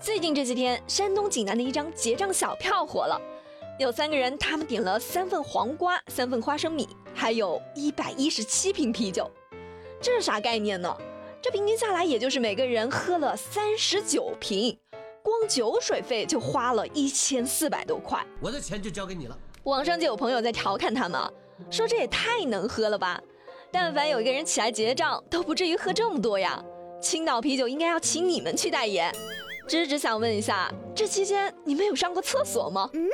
最近这几天，山东济南的一张结账小票火了，有三个人，他们点了三份黄瓜、三份花生米，还有一百一十七瓶啤酒，这是啥概念呢？这平均下来，也就是每个人喝了三十九瓶，光酒水费就花了一千四百多块。我的钱就交给你了。网上就有朋友在调侃他们，说这也太能喝了吧？但凡有一个人起来结账，都不至于喝这么多呀。青岛啤酒应该要请你们去代言。芝芝想问一下，这期间你们有上过厕所吗？嗯，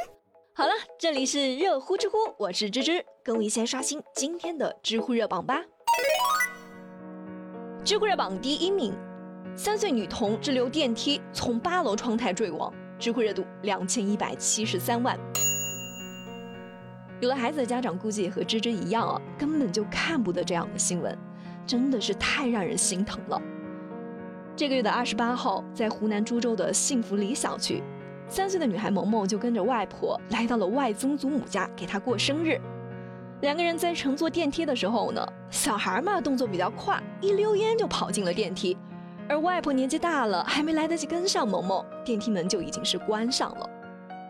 好了，这里是热乎知乎，我是芝芝，跟我一起来刷新今天的知乎热榜吧。知乎热榜第一名，三岁女童滞留电梯从八楼窗台坠亡，知乎热度两千一百七十三万。有了孩子的家长估计也和芝芝一样啊，根本就看不得这样的新闻，真的是太让人心疼了。这个月的二十八号，在湖南株洲的幸福里小区，三岁的女孩萌萌就跟着外婆来到了外曾祖母家给她过生日。两个人在乘坐电梯的时候呢，小孩嘛动作比较快，一溜烟就跑进了电梯。而外婆年纪大了，还没来得及跟上萌萌，电梯门就已经是关上了。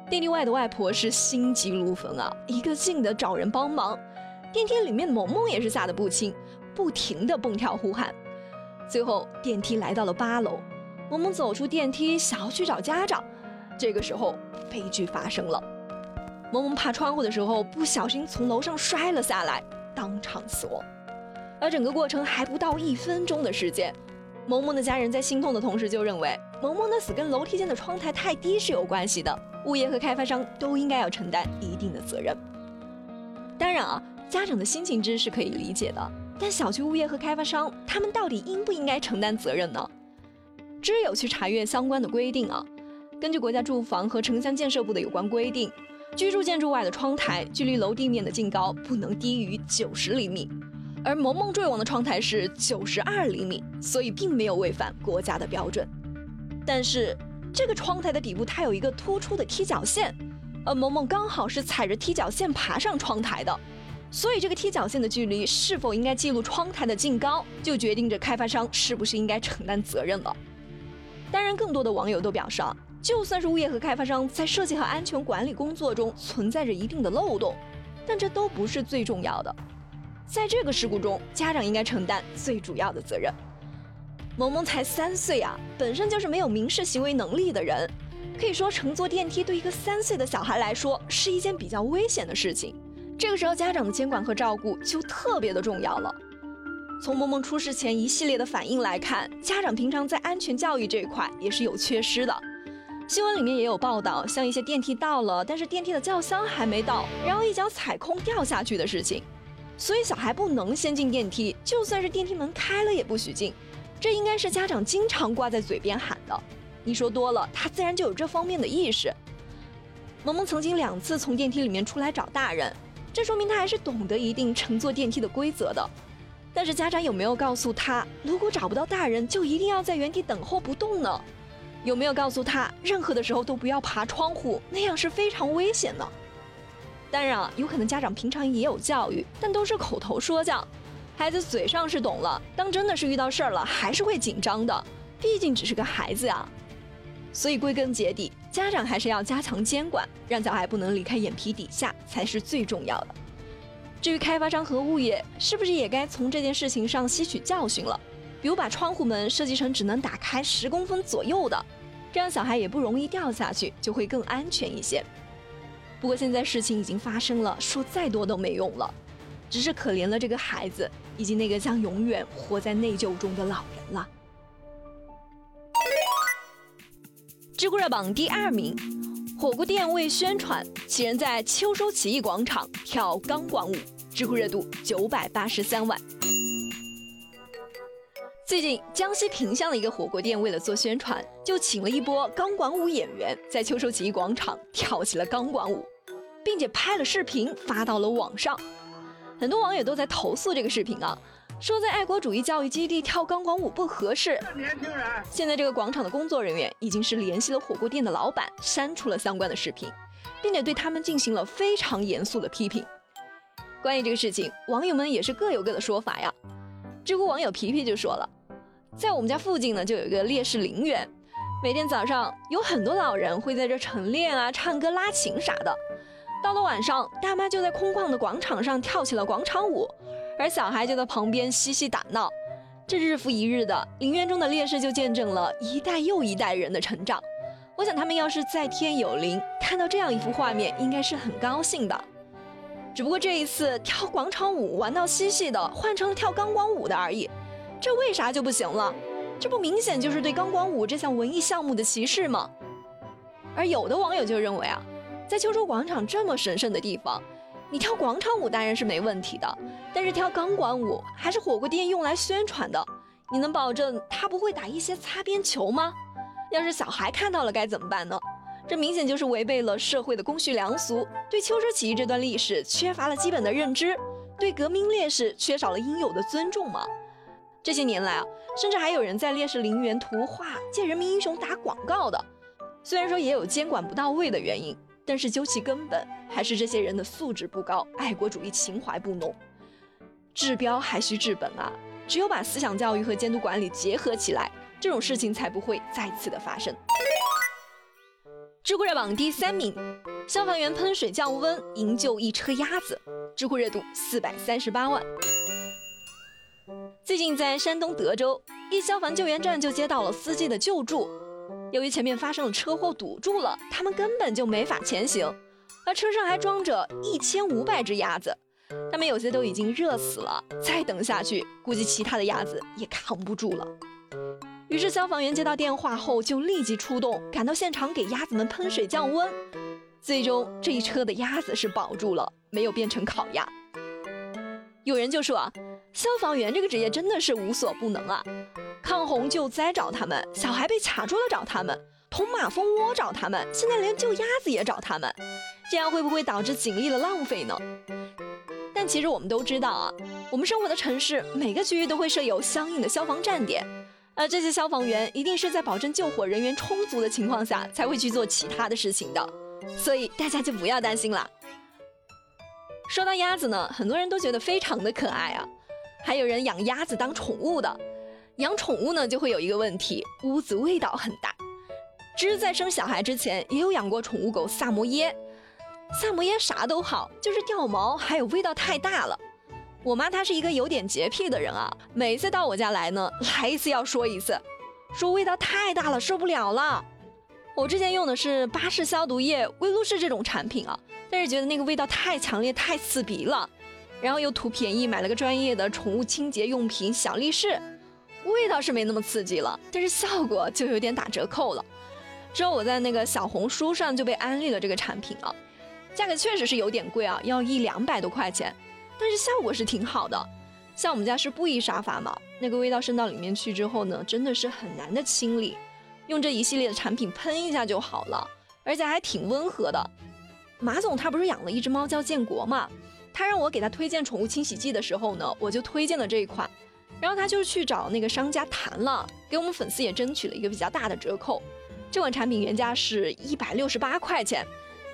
电梯外的外婆是心急如焚啊，一个劲的找人帮忙。电梯里面的萌萌也是吓得不轻，不停的蹦跳呼喊。最后电梯来到了八楼，萌萌走出电梯，想要去找家长。这个时候悲剧发生了，萌萌爬窗户的时候不小心从楼上摔了下来，当场死亡。而整个过程还不到一分钟的时间，萌萌的家人在心痛的同时就认为萌萌的死跟楼梯间的窗台太低是有关系的，物业和开发商都应该要承担一定的责任。当然啊，家长的心情之是可以理解的。但小区物业和开发商，他们到底应不应该承担责任呢？知有去查阅相关的规定啊。根据国家住房和城乡建设部的有关规定，居住建筑外的窗台距离楼地面的净高不能低于九十厘米，而萌萌坠亡的窗台是九十二厘米，所以并没有违反国家的标准。但是这个窗台的底部它有一个突出的踢脚线，而萌萌刚好是踩着踢脚线爬上窗台的。所以，这个踢脚线的距离是否应该记录窗台的净高，就决定着开发商是不是应该承担责任了。当然，更多的网友都表示，啊，就算是物业和开发商在设计和安全管理工作中存在着一定的漏洞，但这都不是最重要的。在这个事故中，家长应该承担最主要的责任。萌萌才三岁啊，本身就是没有民事行为能力的人，可以说乘坐电梯对一个三岁的小孩来说是一件比较危险的事情。这个时候，家长的监管和照顾就特别的重要了。从萌萌出事前一系列的反应来看，家长平常在安全教育这一块也是有缺失的。新闻里面也有报道，像一些电梯到了，但是电梯的轿厢还没到，然后一脚踩空掉下去的事情。所以小孩不能先进电梯，就算是电梯门开了也不许进。这应该是家长经常挂在嘴边喊的。你说多了，他自然就有这方面的意识。萌萌曾经两次从电梯里面出来找大人。这说明他还是懂得一定乘坐电梯的规则的，但是家长有没有告诉他，如果找不到大人，就一定要在原地等候不动呢？有没有告诉他，任何的时候都不要爬窗户，那样是非常危险的？当然啊，有可能家长平常也有教育，但都是口头说教，孩子嘴上是懂了，当真的是遇到事儿了，还是会紧张的，毕竟只是个孩子呀。所以归根结底。家长还是要加强监管，让小孩不能离开眼皮底下才是最重要的。至于开发商和物业，是不是也该从这件事情上吸取教训了？比如把窗户门设计成只能打开十公分左右的，这样小孩也不容易掉下去，就会更安全一些。不过现在事情已经发生了，说再多都没用了，只是可怜了这个孩子以及那个将永远活在内疚中的老人了。知乎热榜第二名，火锅店为宣传，几人在秋收起义广场跳钢管舞，知乎热度九百八十三万。最近，江西萍乡的一个火锅店为了做宣传，就请了一波钢管舞演员，在秋收起义广场跳起了钢管舞，并且拍了视频发到了网上。很多网友都在投诉这个视频啊。说在爱国主义教育基地跳钢管舞不合适。年轻人，现在这个广场的工作人员已经是联系了火锅店的老板，删除了相关的视频，并且对他们进行了非常严肃的批评。关于这个事情，网友们也是各有各的说法呀。知乎网友皮皮就说了，在我们家附近呢，就有一个烈士陵园，每天早上有很多老人会在这晨练啊、唱歌、拉琴啥的。到了晚上，大妈就在空旷的广场上跳起了广场舞，而小孩就在旁边嬉戏打闹。这日复一日的，陵园中的烈士就见证了一代又一代人的成长。我想他们要是在天有灵，看到这样一幅画面，应该是很高兴的。只不过这一次跳广场舞玩到嬉戏的，换成了跳钢管舞的而已。这为啥就不行了？这不明显就是对钢管舞这项文艺项目的歧视吗？而有的网友就认为啊，在秋收广场这么神圣的地方，你跳广场舞当然是没问题的，但是跳钢管舞还是火锅店用来宣传的，你能保证他不会打一些擦边球吗？要是小孩看到了该怎么办呢？这明显就是违背了社会的公序良俗，对秋收起义这段历史缺乏了基本的认知，对革命烈士缺少了应有的尊重吗？这些年来啊，甚至还有人在烈士陵园图画、借人民英雄打广告的。虽然说也有监管不到位的原因，但是究其根本，还是这些人的素质不高，爱国主义情怀不浓。治标还需治本啊！只有把思想教育和监督管理结合起来，这种事情才不会再次的发生。知乎热榜第三名，消防员喷水降温营救一车鸭子，知乎热度四百三十八万。最近在山东德州，一消防救援站就接到了司机的救助。由于前面发生了车祸堵住了，他们根本就没法前行，而车上还装着一千五百只鸭子，他们有些都已经热死了，再等下去，估计其他的鸭子也扛不住了。于是消防员接到电话后就立即出动，赶到现场给鸭子们喷水降温。最终这一车的鸭子是保住了，没有变成烤鸭。有人就说啊。消防员这个职业真的是无所不能啊！抗洪救灾找他们，小孩被卡住了找他们，捅马蜂窝找他们，现在连救鸭子也找他们，这样会不会导致警力的浪费呢？但其实我们都知道啊，我们生活的城市每个区域都会设有相应的消防站点，而这些消防员一定是在保证救火人员充足的情况下才会去做其他的事情的，所以大家就不要担心了。说到鸭子呢，很多人都觉得非常的可爱啊。还有人养鸭子当宠物的，养宠物呢就会有一个问题，屋子味道很大。芝在生小孩之前也有养过宠物狗萨摩耶，萨摩耶啥都好，就是掉毛还有味道太大了。我妈她是一个有点洁癖的人啊，每次到我家来呢，来一次要说一次，说味道太大了，受不了了。我之前用的是巴氏消毒液、威露士这种产品啊，但是觉得那个味道太强烈、太刺鼻了。然后又图便宜买了个专业的宠物清洁用品小力士，味道是没那么刺激了，但是效果就有点打折扣了。之后我在那个小红书上就被安利了这个产品啊，价格确实是有点贵啊，要一两百多块钱，但是效果是挺好的。像我们家是布艺沙发嘛，那个味道渗到里面去之后呢，真的是很难的清理，用这一系列的产品喷一下就好了，而且还挺温和的。马总他不是养了一只猫叫建国嘛？他让我给他推荐宠物清洗剂的时候呢，我就推荐了这一款，然后他就去找那个商家谈了，给我们粉丝也争取了一个比较大的折扣。这款产品原价是一百六十八块钱，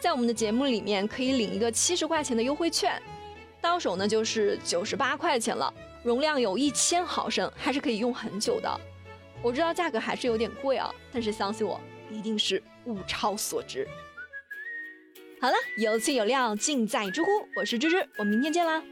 在我们的节目里面可以领一个七十块钱的优惠券，到手呢就是九十八块钱了，容量有一千毫升，还是可以用很久的。我知道价格还是有点贵啊，但是相信我，一定是物超所值。好了，有趣有料尽在知乎，我是芝芝，我们明天见啦。